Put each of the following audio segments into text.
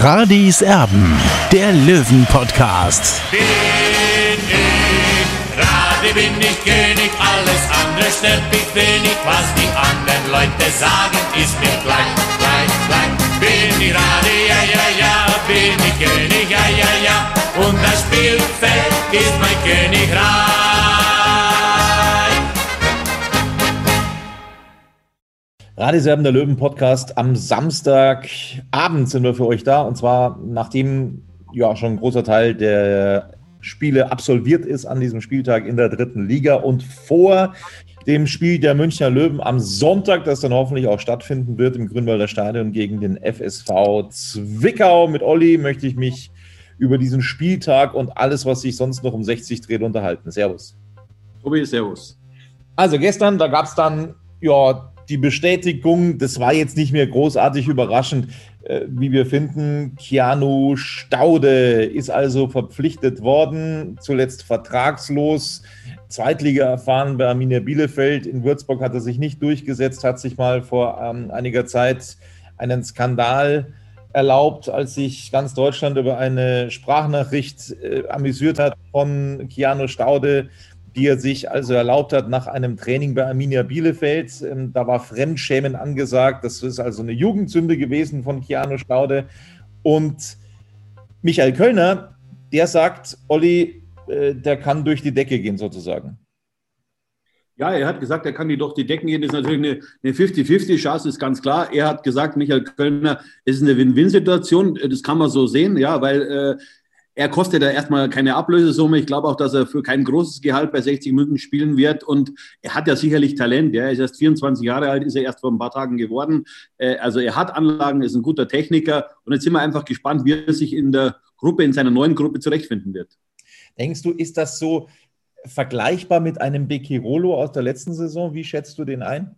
Radis Erben, der Löwen-Podcast. Bin ich, Radi bin ich König, alles andere stört mich wenig, was die anderen Leute sagen, ist mir Radioserben der Löwen Podcast. Am Samstagabend sind wir für euch da. Und zwar nachdem ja schon ein großer Teil der Spiele absolviert ist an diesem Spieltag in der dritten Liga und vor dem Spiel der Münchner Löwen am Sonntag, das dann hoffentlich auch stattfinden wird im Grünwalder Stadion gegen den FSV Zwickau. Mit Olli möchte ich mich über diesen Spieltag und alles, was sich sonst noch um 60 dreht, unterhalten. Servus. Tobi, servus. Also gestern, da gab es dann ja die Bestätigung, das war jetzt nicht mehr großartig überraschend, äh, wie wir finden. Keanu Staude ist also verpflichtet worden, zuletzt vertragslos. Zweitliga erfahren bei Arminia Bielefeld. In Würzburg hat er sich nicht durchgesetzt, hat sich mal vor ähm, einiger Zeit einen Skandal erlaubt, als sich ganz Deutschland über eine Sprachnachricht äh, amüsiert hat von Keanu Staude, die er sich also erlaubt hat nach einem Training bei Arminia Bielefeld. Ähm, da war Fremdschämen angesagt. Das ist also eine Jugendsünde gewesen von Keanu Staude. Und Michael Kölner, der sagt, Olli, äh, der kann durch die Decke gehen sozusagen. Ja, er hat gesagt, er kann die durch die Decken gehen. Das ist natürlich eine 50-50-Chance, ist ganz klar. Er hat gesagt, Michael Kölner, es ist eine Win-Win-Situation. Das kann man so sehen, ja, weil äh, er kostet ja erstmal keine Ablösesumme. Ich glaube auch, dass er für kein großes Gehalt bei 60 Minuten spielen wird. Und er hat ja sicherlich Talent. Ja. Er ist erst 24 Jahre alt, ist er erst vor ein paar Tagen geworden. Äh, also er hat Anlagen, ist ein guter Techniker. Und jetzt sind wir einfach gespannt, wie er sich in der Gruppe, in seiner neuen Gruppe zurechtfinden wird. Denkst du, ist das so vergleichbar mit einem Becchirolo aus der letzten Saison? Wie schätzt du den ein?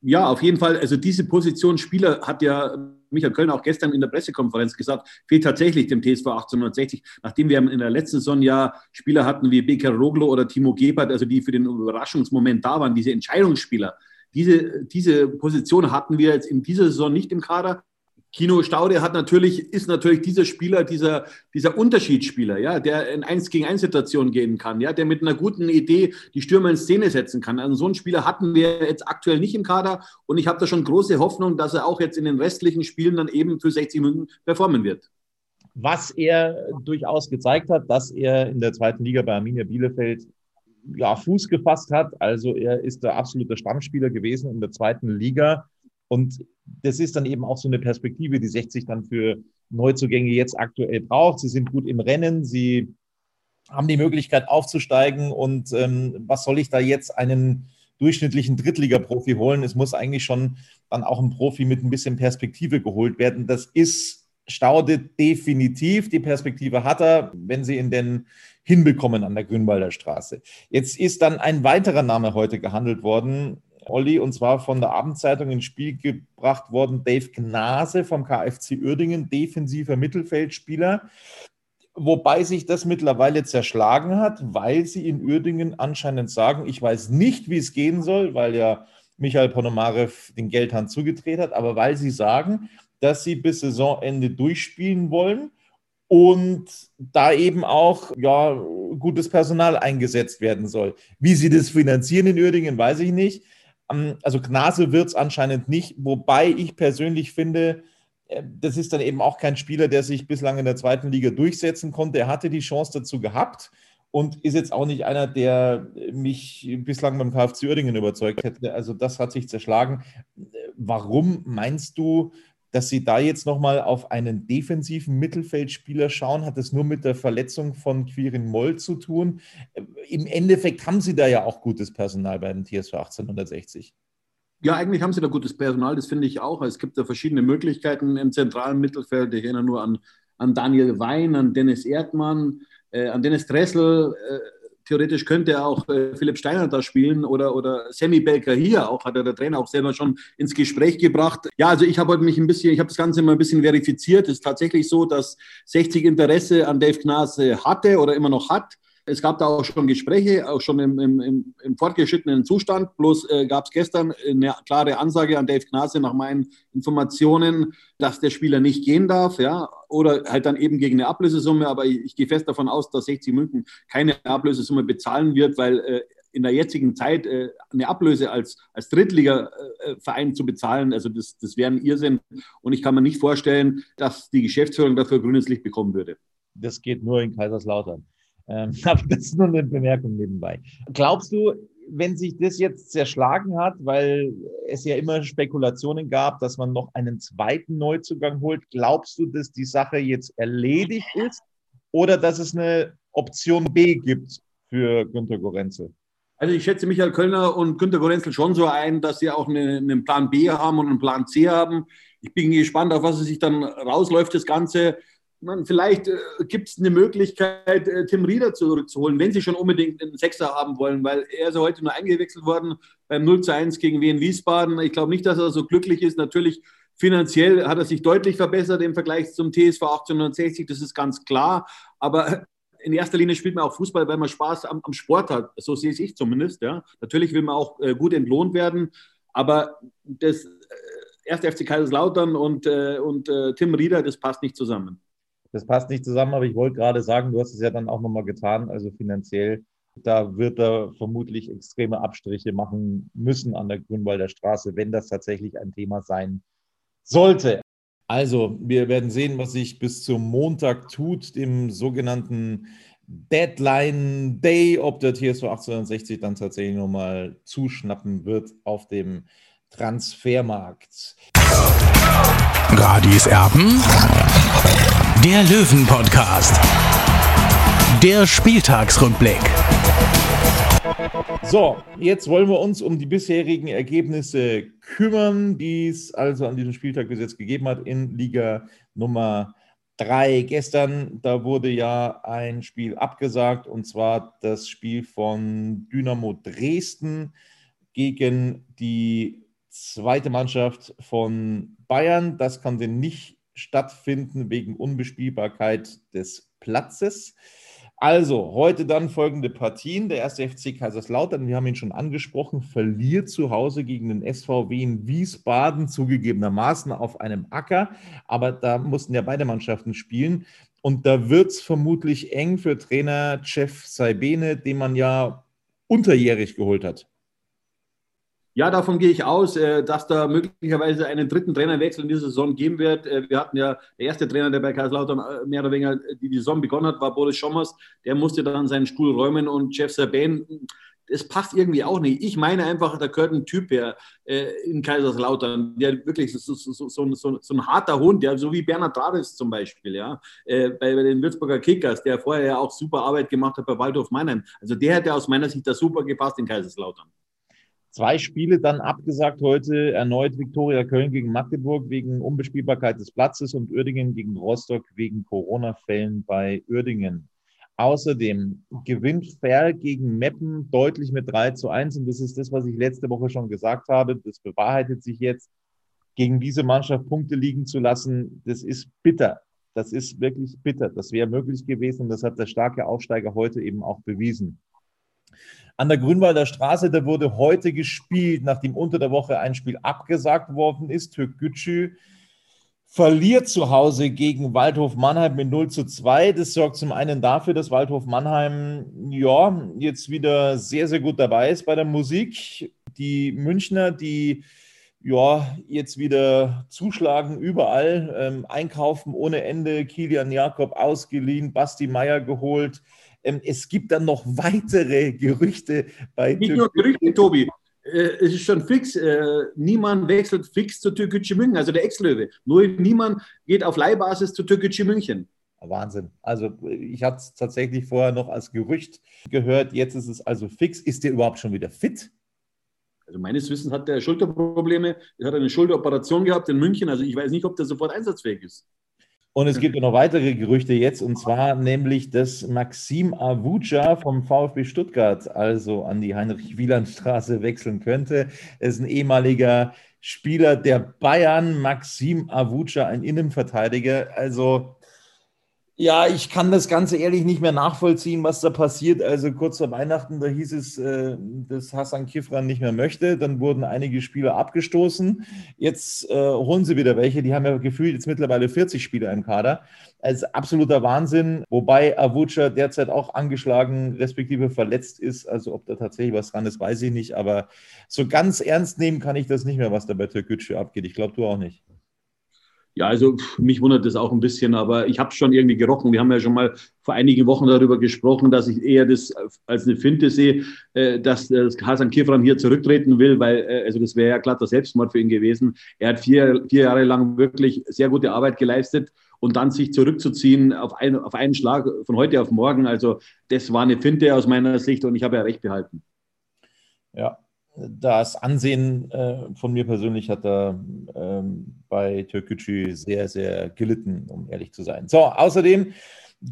Ja, auf jeden Fall. Also diese Position Spieler hat ja Michael Köln auch gestern in der Pressekonferenz gesagt, fehlt tatsächlich dem TSV 1860, nachdem wir in der letzten Saison ja Spieler hatten wie Becker Roglo oder Timo Gebert, also die für den Überraschungsmoment da waren, diese Entscheidungsspieler. Diese, diese Position hatten wir jetzt in dieser Saison nicht im Kader. Kino Staude hat natürlich, ist natürlich dieser Spieler, dieser, dieser Unterschiedsspieler, ja, der in 1 gegen 1 Situationen gehen kann, ja, der mit einer guten Idee die Stürmer in Szene setzen kann. Also so einen Spieler hatten wir jetzt aktuell nicht im Kader und ich habe da schon große Hoffnung, dass er auch jetzt in den restlichen Spielen dann eben für 60 Minuten performen wird. Was er durchaus gezeigt hat, dass er in der zweiten Liga bei Arminia Bielefeld ja, Fuß gefasst hat. Also er ist der absolute Stammspieler gewesen in der zweiten Liga und das ist dann eben auch so eine Perspektive, die 60 dann für Neuzugänge jetzt aktuell braucht. Sie sind gut im Rennen, sie haben die Möglichkeit aufzusteigen. Und ähm, was soll ich da jetzt einen durchschnittlichen Drittliga-Profi holen? Es muss eigentlich schon dann auch ein Profi mit ein bisschen Perspektive geholt werden. Das ist Staude definitiv. Die Perspektive hat er, wenn sie ihn denn hinbekommen an der Grünwalder Straße. Jetzt ist dann ein weiterer Name heute gehandelt worden, Olli, und zwar von der Abendzeitung ins Spiel gebracht worden, Dave Gnase vom KfC Uerdingen, defensiver Mittelfeldspieler. Wobei sich das mittlerweile zerschlagen hat, weil sie in Uerdingen anscheinend sagen, ich weiß nicht, wie es gehen soll, weil ja Michael Ponomarev den Geldhand zugedreht hat, aber weil sie sagen, dass sie bis Saisonende durchspielen wollen und da eben auch ja, gutes Personal eingesetzt werden soll. Wie sie das finanzieren in Uerdingen, weiß ich nicht. Ähm, also Gnase wird es anscheinend nicht, wobei ich persönlich finde, äh, das ist dann eben auch kein Spieler, der sich bislang in der zweiten Liga durchsetzen konnte. Er hatte die Chance dazu gehabt und ist jetzt auch nicht einer, der mich bislang beim KfC Uerdingen überzeugt hätte. Also das hat sich zerschlagen. Warum meinst du, dass Sie da jetzt nochmal auf einen defensiven Mittelfeldspieler schauen? Hat das nur mit der Verletzung von Quirin Moll zu tun? Im Endeffekt haben Sie da ja auch gutes Personal beim TSV 1860. Ja, eigentlich haben sie da gutes Personal, das finde ich auch. Es gibt da verschiedene Möglichkeiten im zentralen Mittelfeld. Ich erinnere nur an, an Daniel Wein, an Dennis Erdmann, äh, an Dennis Dressel. Äh, theoretisch könnte auch äh, Philipp Steiner da spielen oder, oder Sammy Belker hier auch, hat er der Trainer auch selber schon ins Gespräch gebracht. Ja, also ich habe heute mich ein bisschen, ich habe das Ganze mal ein bisschen verifiziert. Es ist tatsächlich so, dass 60 Interesse an Dave Gnase hatte oder immer noch hat. Es gab da auch schon Gespräche, auch schon im, im, im fortgeschrittenen Zustand. Bloß äh, gab es gestern eine klare Ansage an Dave Gnase nach meinen Informationen, dass der Spieler nicht gehen darf, ja, oder halt dann eben gegen eine Ablösesumme. Aber ich, ich gehe fest davon aus, dass 60 München keine Ablösesumme bezahlen wird, weil äh, in der jetzigen Zeit äh, eine Ablöse als, als Drittliga-Verein zu bezahlen, also das, das wäre ein Irrsinn. Und ich kann mir nicht vorstellen, dass die Geschäftsführung dafür grünes Licht bekommen würde. Das geht nur in Kaiserslautern. Ähm, aber das ist nur eine Bemerkung nebenbei. Glaubst du, wenn sich das jetzt zerschlagen hat, weil es ja immer Spekulationen gab, dass man noch einen zweiten Neuzugang holt, glaubst du, dass die Sache jetzt erledigt ist oder dass es eine Option B gibt für Günter Gorenzel? Also ich schätze Michael Kölner und Günter Gorenzel schon so ein, dass sie auch eine, einen Plan B haben und einen Plan C haben. Ich bin gespannt, auf was es sich dann rausläuft, das Ganze man, vielleicht äh, gibt es eine Möglichkeit, äh, Tim Rieder zurückzuholen, wenn sie schon unbedingt einen Sechser haben wollen, weil er ist ja heute nur eingewechselt worden beim 0 zu 1 gegen Wien Wiesbaden. Ich glaube nicht, dass er so glücklich ist. Natürlich finanziell hat er sich deutlich verbessert im Vergleich zum TSV 1860, das ist ganz klar. Aber in erster Linie spielt man auch Fußball, weil man Spaß am, am Sport hat. So sehe ich zumindest. Ja. Natürlich will man auch äh, gut entlohnt werden, aber das äh, erste FC Kaiserslautern und, äh, und äh, Tim Rieder, das passt nicht zusammen. Das passt nicht zusammen, aber ich wollte gerade sagen, du hast es ja dann auch nochmal getan, also finanziell. Da wird er vermutlich extreme Abstriche machen müssen an der Grünwalder Straße, wenn das tatsächlich ein Thema sein sollte. Also, wir werden sehen, was sich bis zum Montag tut, dem sogenannten Deadline Day, ob der TSV 1860 dann tatsächlich nochmal zuschnappen wird auf dem Transfermarkt. Radis Erben der Löwen-Podcast. Der Spieltagsrückblick. So, jetzt wollen wir uns um die bisherigen Ergebnisse kümmern, die es also an diesem Spieltag bis jetzt gegeben hat in Liga Nummer 3. Gestern, da wurde ja ein Spiel abgesagt und zwar das Spiel von Dynamo Dresden gegen die zweite Mannschaft von Bayern. Das konnte nicht stattfinden wegen Unbespielbarkeit des Platzes. Also, heute dann folgende Partien. Der erste FC Kaiserslautern, wir haben ihn schon angesprochen, verliert zu Hause gegen den SVW in Wiesbaden, zugegebenermaßen auf einem Acker. Aber da mussten ja beide Mannschaften spielen. Und da wird es vermutlich eng für Trainer Jeff Saibene, den man ja unterjährig geholt hat. Ja, davon gehe ich aus, äh, dass da möglicherweise einen dritten Trainerwechsel in dieser Saison geben wird. Äh, wir hatten ja, der erste Trainer, der bei Kaiserslautern äh, mehr oder weniger die Saison begonnen hat, war Boris Schommers. Der musste dann seinen Stuhl räumen und Jeff Sabin, das passt irgendwie auch nicht. Ich meine einfach, da gehört ein Typ her in Kaiserslautern, der wirklich so, so, so, so, ein harter Hund, ja, so wie Bernhard Travis zum Beispiel, ja, bei, bei, den Würzburger Kickers, der vorher ja auch super Arbeit gemacht hat bei Waldhof Mannheim. Also der hätte aus meiner Sicht da super gepasst in Kaiserslautern. Zwei Spiele dann abgesagt heute, erneut Viktoria Köln gegen Magdeburg wegen Unbespielbarkeit des Platzes und Uerdingen gegen Rostock wegen Corona-Fällen bei Uerdingen. Außerdem gewinnt Ferl gegen Meppen deutlich mit 3 zu 1 und das ist das, was ich letzte Woche schon gesagt habe. Das bewahrheitet sich jetzt. Gegen diese Mannschaft Punkte liegen zu lassen, das ist bitter. Das ist wirklich bitter. Das wäre möglich gewesen und das hat der starke Aufsteiger heute eben auch bewiesen. An der Grünwalder Straße, da wurde heute gespielt, nachdem unter der Woche ein Spiel abgesagt worden ist. Türk Gücü verliert zu Hause gegen Waldhof Mannheim mit 0 zu 2. Das sorgt zum einen dafür, dass Waldhof Mannheim ja jetzt wieder sehr, sehr gut dabei ist bei der Musik. Die Münchner, die ja, jetzt wieder zuschlagen überall, ähm, einkaufen ohne Ende, Kilian Jakob ausgeliehen, Basti Meier geholt, es gibt dann noch weitere Gerüchte bei Nicht nur Gerüchte, Tobi. Äh, es ist schon fix. Äh, niemand wechselt fix zu Türkgücü München, also der Ex-Löwe. Nur niemand geht auf Leihbasis zu Türkgücü München. Wahnsinn. Also ich hatte es tatsächlich vorher noch als Gerücht gehört. Jetzt ist es also fix. Ist der überhaupt schon wieder fit? Also meines Wissens hat der Schulterprobleme, er hat eine Schulteroperation gehabt in München. Also ich weiß nicht, ob der sofort einsatzfähig ist. Und es gibt noch weitere Gerüchte jetzt, und zwar nämlich, dass Maxim Avuja vom VfB Stuttgart also an die Heinrich-Wieland-Straße wechseln könnte. Er ist ein ehemaliger Spieler der Bayern, Maxim Avuja, ein Innenverteidiger. Also ja, ich kann das Ganze ehrlich nicht mehr nachvollziehen, was da passiert. Also kurz vor Weihnachten, da hieß es, äh, dass Hassan Kifran nicht mehr möchte. Dann wurden einige Spieler abgestoßen. Jetzt äh, holen sie wieder welche. Die haben ja gefühlt jetzt mittlerweile 40 Spieler im Kader. Also absoluter Wahnsinn. Wobei Avucha derzeit auch angeschlagen, respektive verletzt ist. Also ob da tatsächlich was dran ist, weiß ich nicht. Aber so ganz ernst nehmen kann ich das nicht mehr, was da bei Türkgücü abgeht. Ich glaube, du auch nicht. Ja, also mich wundert das auch ein bisschen, aber ich habe es schon irgendwie gerochen. Wir haben ja schon mal vor einigen Wochen darüber gesprochen, dass ich eher das als eine Finte sehe, äh, dass Hasan Kifran hier zurücktreten will, weil äh, also das wäre ja glatter Selbstmord für ihn gewesen. Er hat vier, vier Jahre lang wirklich sehr gute Arbeit geleistet und dann sich zurückzuziehen auf, ein, auf einen Schlag von heute auf morgen. Also das war eine Finte aus meiner Sicht und ich habe ja recht behalten. Ja, das Ansehen äh, von mir persönlich hat da ähm, bei Türkgücü sehr, sehr gelitten, um ehrlich zu sein. So, außerdem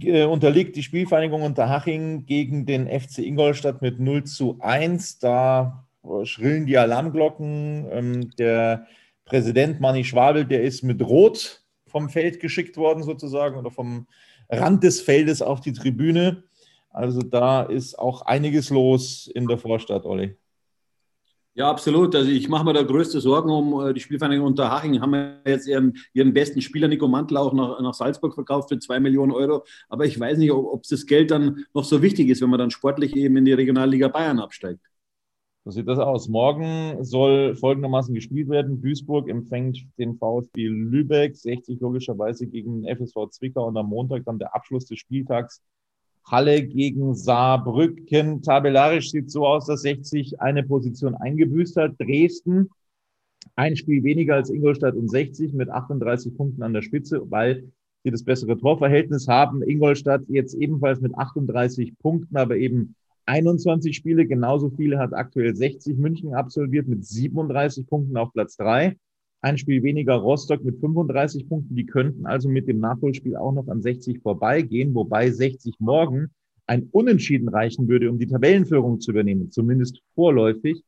äh, unterliegt die Spielvereinigung Unterhaching gegen den FC Ingolstadt mit 0 zu 1. Da schrillen die Alarmglocken. Ähm, der Präsident Manni Schwabel, der ist mit Rot vom Feld geschickt worden, sozusagen, oder vom Rand des Feldes auf die Tribüne. Also da ist auch einiges los in der Vorstadt, Olli. Ja, absolut. Also ich mache mir da größte Sorgen um äh, die Spielvereinigung Unterhaching. Haben wir jetzt ihren, ihren besten Spieler Nico Mantel auch nach, nach Salzburg verkauft für zwei Millionen Euro. Aber ich weiß nicht, ob, ob das Geld dann noch so wichtig ist, wenn man dann sportlich eben in die Regionalliga Bayern absteigt. So sieht das aus. Morgen soll folgendermaßen gespielt werden. Duisburg empfängt den VfB Lübeck, 60 logischerweise gegen FSV Zwickau und am Montag dann der Abschluss des Spieltags Halle gegen Saarbrücken. Tabellarisch sieht so aus, dass 60 eine Position eingebüßt hat. Dresden ein Spiel weniger als Ingolstadt und 60 mit 38 Punkten an der Spitze, weil sie das bessere Torverhältnis haben. Ingolstadt jetzt ebenfalls mit 38 Punkten, aber eben 21 Spiele. Genauso viele hat aktuell 60 München absolviert mit 37 Punkten auf Platz 3 ein Spiel weniger Rostock mit 35 Punkten. Die könnten also mit dem Nachholspiel auch noch an 60 vorbeigehen, wobei 60 morgen ein Unentschieden reichen würde, um die Tabellenführung zu übernehmen, zumindest vorläufig.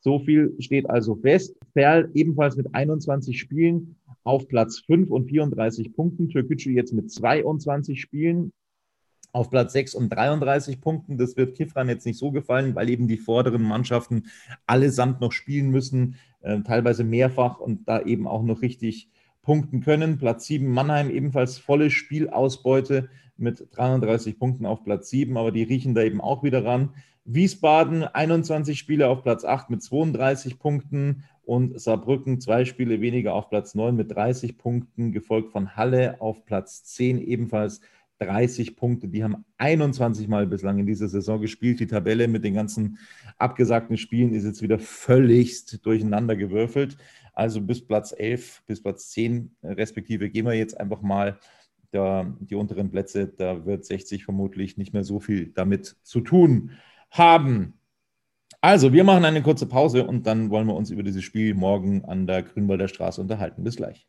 So viel steht also fest. Ferl ebenfalls mit 21 Spielen auf Platz 5 und 34 Punkten. Türkgücü jetzt mit 22 Spielen auf Platz 6 und 33 Punkten. Das wird Kifran jetzt nicht so gefallen, weil eben die vorderen Mannschaften allesamt noch spielen müssen, äh, teilweise mehrfach und da eben auch noch richtig punkten können. Platz 7 Mannheim ebenfalls volle Spielausbeute mit 33 Punkten auf Platz 7, aber die riechen da eben auch wieder ran. Wiesbaden 21 Spiele auf Platz 8 mit 32 Punkten und Saarbrücken zwei Spiele weniger auf Platz 9 mit 30 Punkten, gefolgt von Halle auf Platz 10 ebenfalls 30 Punkte. Die haben 21 Mal bislang in dieser Saison gespielt. Die Tabelle mit den ganzen abgesagten Spielen ist jetzt wieder völligst durcheinander gewürfelt. Also bis Platz 11, bis Platz 10 respektive gehen wir jetzt einfach mal da, die unteren Plätze. Da wird 60 vermutlich nicht mehr so viel damit zu tun haben. Also, wir machen eine kurze Pause und dann wollen wir uns über dieses Spiel morgen an der Grünwalder Straße unterhalten. Bis gleich.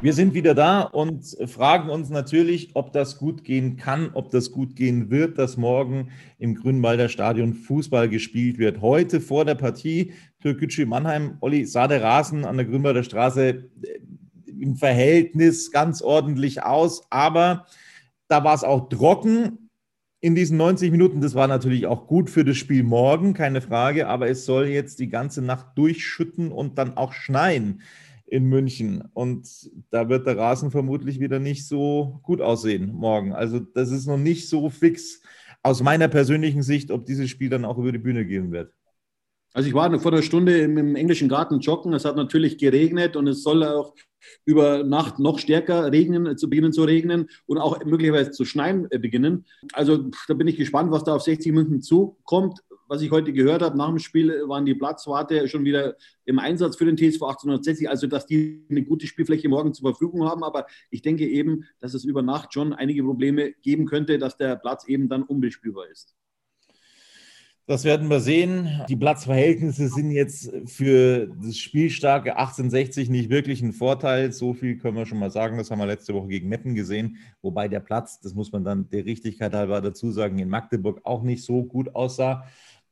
Wir sind wieder da und fragen uns natürlich, ob das gut gehen kann, ob das gut gehen wird, dass morgen im Grünwalder Stadion Fußball gespielt wird. Heute vor der Partie Türkgücü Mannheim, Olli, sah der Rasen an der Grünwalder Straße im Verhältnis ganz ordentlich aus, aber da war es auch trocken in diesen 90 Minuten. Das war natürlich auch gut für das Spiel morgen, keine Frage, aber es soll jetzt die ganze Nacht durchschütten und dann auch schneien in München. Und da wird der Rasen vermutlich wieder nicht so gut aussehen morgen. Also das ist noch nicht so fix aus meiner persönlichen Sicht, ob dieses Spiel dann auch über die Bühne gehen wird. Also ich war vor einer Stunde im, im, englischen Garten joggen. Es hat natürlich geregnet und es soll auch über Nacht noch stärker regnen, zu beginnen zu regnen und auch möglicherweise zu schneien äh, beginnen. Also da bin ich gespannt, was da auf 60 Minuten zukommt was ich heute gehört habe, nach dem Spiel waren die Platzwarte schon wieder im Einsatz für den TSV 1860, also dass die eine gute Spielfläche morgen zur Verfügung haben. Aber ich denke eben, dass es über Nacht schon einige Probleme geben könnte, dass der Platz eben dann unbespielbar ist. Das werden wir sehen. Die Platzverhältnisse sind jetzt für das spielstarke 1860 nicht wirklich ein Vorteil. So viel können wir schon mal sagen. Das haben wir letzte Woche gegen Meppen gesehen. Wobei der Platz, das muss man dann der Richtigkeit halber dazu sagen, in Magdeburg auch nicht so gut aussah.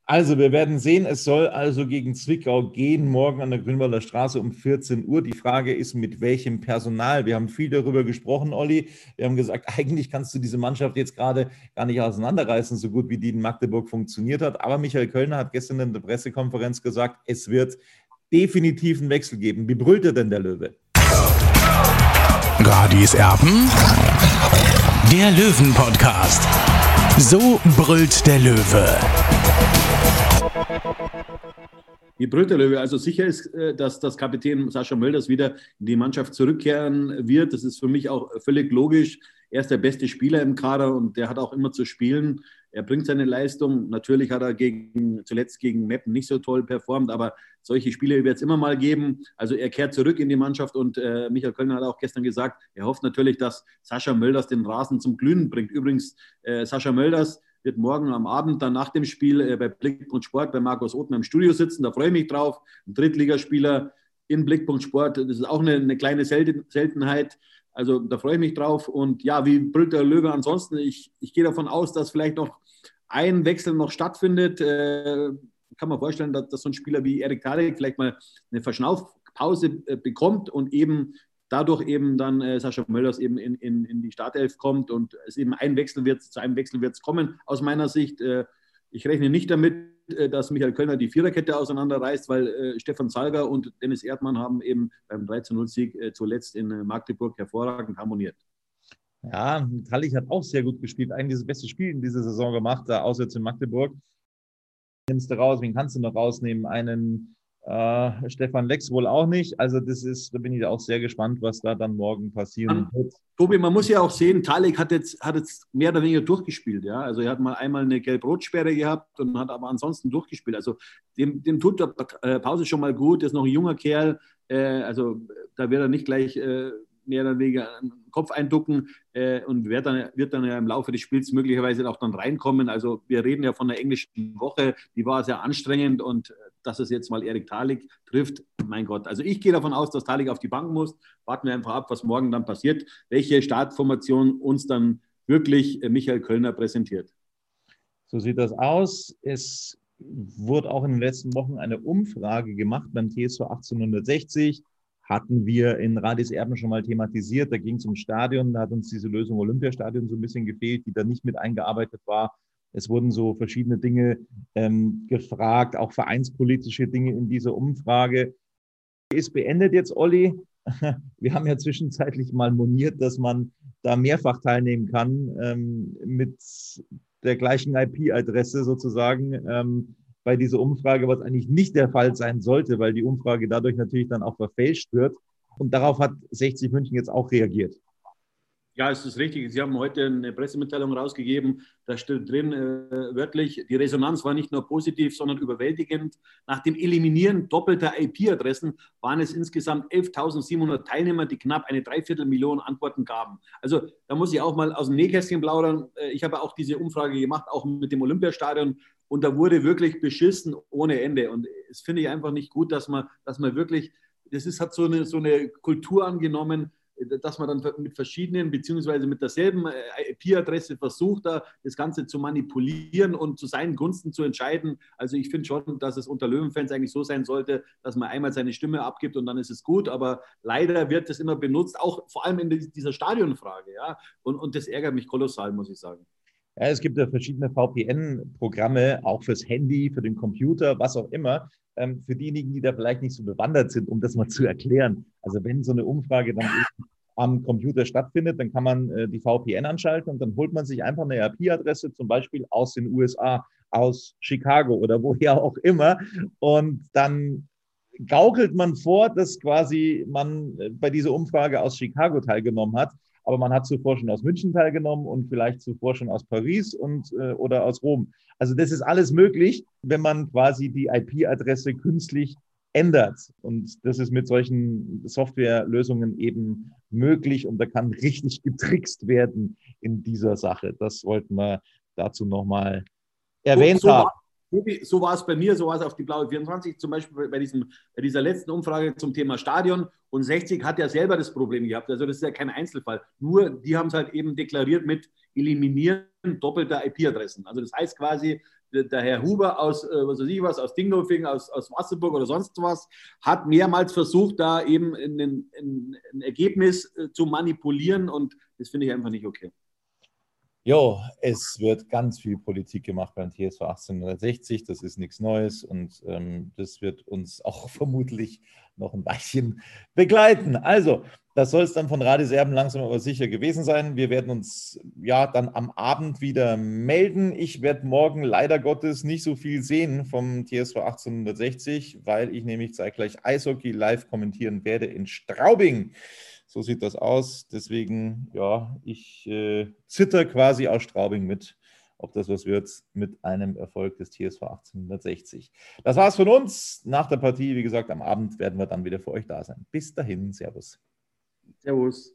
Also, wir werden sehen, es soll also gegen Zwickau gehen, morgen an der Grünwalder Straße um 14 Uhr. Die Frage ist, mit welchem Personal? Wir haben viel darüber gesprochen, Olli. Wir haben gesagt, eigentlich kannst du diese Mannschaft jetzt gerade gar nicht auseinanderreißen, so gut wie die in Magdeburg funktioniert hat. Aber Michael Kölner hat gestern in der Pressekonferenz gesagt, es wird definitiv einen Wechsel geben. Wie brüllt er denn der Löwe? Radis Erben, der Löwen-Podcast. So brüllt der Löwe. Die Brütterlöwe, also sicher ist, äh, dass das Kapitän Sascha Mölders wieder in die Mannschaft zurückkehren wird. Das ist für mich auch völlig logisch. Er ist der beste Spieler im Kader und der hat auch immer zu spielen. Er bringt seine Leistung. Natürlich hat er gegen, zuletzt gegen Meppen nicht so toll performt, aber solche Spiele wird es immer mal geben. Also er kehrt zurück in die Mannschaft und äh, Michael Kölner hat auch gestern gesagt, er hofft natürlich, dass Sascha Mölders den Rasen zum Glühen bringt. Übrigens, äh, Sascha Mölders wird morgen am Abend dann nach dem Spiel äh, bei Blickpunkt Sport bei Markus Othmer im Studio sitzen. Da freue ich mich drauf. Ein Drittligaspieler in Blickpunkt Sport, das ist auch eine, eine kleine Selten, Seltenheit. Also da freue ich mich drauf. Und ja, wie brüllt der Löwe ansonsten? Ich, ich gehe davon aus, dass vielleicht noch ein Wechsel noch stattfindet. Äh, kann man vorstellen, dass, dass so ein Spieler wie Erik Tarek vielleicht mal eine Verschnaufpause äh, bekommt und eben dadurch eben dann äh, Sascha Mölders eben in, in, in die Startelf kommt und es eben ein Wechsel wird, zu einem Wechsel wird es kommen, aus meiner Sicht. Äh, ich rechne nicht damit, äh, dass Michael Kölner die Viererkette auseinanderreißt, weil äh, Stefan Salger und Dennis Erdmann haben eben beim 13-0-Sieg äh, zuletzt in äh, Magdeburg hervorragend harmoniert. Ja, Kallich hat auch sehr gut gespielt, eigentlich das beste Spiel in dieser Saison gemacht, da auswärts in Magdeburg. Nimmst du raus, wen kannst du noch rausnehmen? Einen äh, Stefan Lex wohl auch nicht. Also das ist, da bin ich auch sehr gespannt, was da dann morgen passieren wird. Tobi, man muss ja auch sehen, Talek hat jetzt, hat jetzt mehr oder weniger durchgespielt. Ja? Also er hat mal einmal eine Gelb-Rot-Sperre gehabt und hat aber ansonsten durchgespielt. Also dem, dem tut der äh, Pause schon mal gut. Er ist noch ein junger Kerl. Äh, also da wird er nicht gleich äh, mehr oder weniger einen Kopf einducken äh, und wird dann, wird dann ja im Laufe des Spiels möglicherweise auch dann reinkommen. Also wir reden ja von der englischen Woche, die war sehr anstrengend und äh, dass es jetzt mal Erik Talik trifft, mein Gott. Also ich gehe davon aus, dass Talik auf die Bank muss. Warten wir einfach ab, was morgen dann passiert, welche Startformation uns dann wirklich äh, Michael Kölner präsentiert. So sieht das aus. Es wurde auch in den letzten Wochen eine Umfrage gemacht beim TSV 1860 hatten wir in Radis Erben schon mal thematisiert. Da ging es um Stadion, da hat uns diese Lösung Olympiastadion so ein bisschen gefehlt, die da nicht mit eingearbeitet war. Es wurden so verschiedene Dinge ähm, gefragt, auch vereinspolitische Dinge in dieser Umfrage. Ist beendet jetzt, Olli. Wir haben ja zwischenzeitlich mal moniert, dass man da mehrfach teilnehmen kann ähm, mit der gleichen IP-Adresse sozusagen. Ähm, bei dieser Umfrage, was eigentlich nicht der Fall sein sollte, weil die Umfrage dadurch natürlich dann auch verfälscht wird. Und darauf hat 60 München jetzt auch reagiert. Ja, es ist richtig. Sie haben heute eine Pressemitteilung rausgegeben. Da steht drin äh, wörtlich, die Resonanz war nicht nur positiv, sondern überwältigend. Nach dem Eliminieren doppelter IP-Adressen waren es insgesamt 11.700 Teilnehmer, die knapp eine Dreiviertelmillion Antworten gaben. Also da muss ich auch mal aus dem Nähkästchen plaudern. Äh, ich habe auch diese Umfrage gemacht, auch mit dem Olympiastadion. Und da wurde wirklich beschissen ohne Ende. Und es finde ich einfach nicht gut, dass man, dass man wirklich, das ist, hat so eine, so eine Kultur angenommen, dass man dann mit verschiedenen beziehungsweise mit derselben äh, IP-Adresse versucht, da das Ganze zu manipulieren und zu seinen Gunsten zu entscheiden. Also ich finde schon, dass es unter Löwenfans eigentlich so sein sollte, dass man einmal seine Stimme abgibt und dann ist es gut. Aber leider wird das immer benutzt, auch vor allem in dieser Stadionfrage. Ja? Und, und das ärgert mich kolossal, muss ich sagen. Ja, es gibt ja verschiedene VPN-Programme, auch fürs Handy, für den Computer, was auch immer. Ähm, für diejenigen, die da vielleicht nicht so bewandert sind, um das mal zu erklären. Also wenn so eine Umfrage dann am Computer stattfindet, dann kann man äh, die VPN anschalten und dann holt man sich einfach eine IP-Adresse, zum Beispiel aus den USA, aus Chicago oder woher auch immer. Und dann gaukelt man vor, dass quasi man äh, bei dieser Umfrage aus Chicago teilgenommen hat aber man hat zuvor schon aus München teilgenommen und vielleicht zuvor schon aus Paris und äh, oder aus Rom. Also das ist alles möglich, wenn man quasi die IP-Adresse künstlich ändert. Und das ist mit solchen Softwarelösungen eben möglich und da kann richtig getrickst werden in dieser Sache. Das wollten wir dazu nochmal erwähnt so, so haben. So war es bei mir, so war es auf die Blaue 24, zum Beispiel bei, diesem, bei dieser letzten Umfrage zum Thema Stadion. Und 60 hat ja selber das Problem gehabt. Also das ist ja kein Einzelfall. Nur die haben es halt eben deklariert mit Eliminieren doppelter IP-Adressen. Also das heißt quasi, der Herr Huber aus, äh, was weiß ich was, aus Dingolfing, aus, aus Wasserburg oder sonst was, hat mehrmals versucht, da eben ein, ein, ein Ergebnis äh, zu manipulieren und das finde ich einfach nicht okay. Jo, es wird ganz viel Politik gemacht beim TSV 1860. Das ist nichts Neues und ähm, das wird uns auch vermutlich noch ein Weilchen begleiten. Also, das soll es dann von Radeserben langsam aber sicher gewesen sein. Wir werden uns ja dann am Abend wieder melden. Ich werde morgen leider Gottes nicht so viel sehen vom TSV 1860, weil ich nämlich zeitgleich Eishockey live kommentieren werde in Straubing. So sieht das aus. Deswegen, ja, ich äh, zitter quasi aus Straubing mit, ob das was wird mit einem Erfolg des TSV 1860. Das war's von uns. Nach der Partie, wie gesagt, am Abend werden wir dann wieder für euch da sein. Bis dahin, Servus. Servus.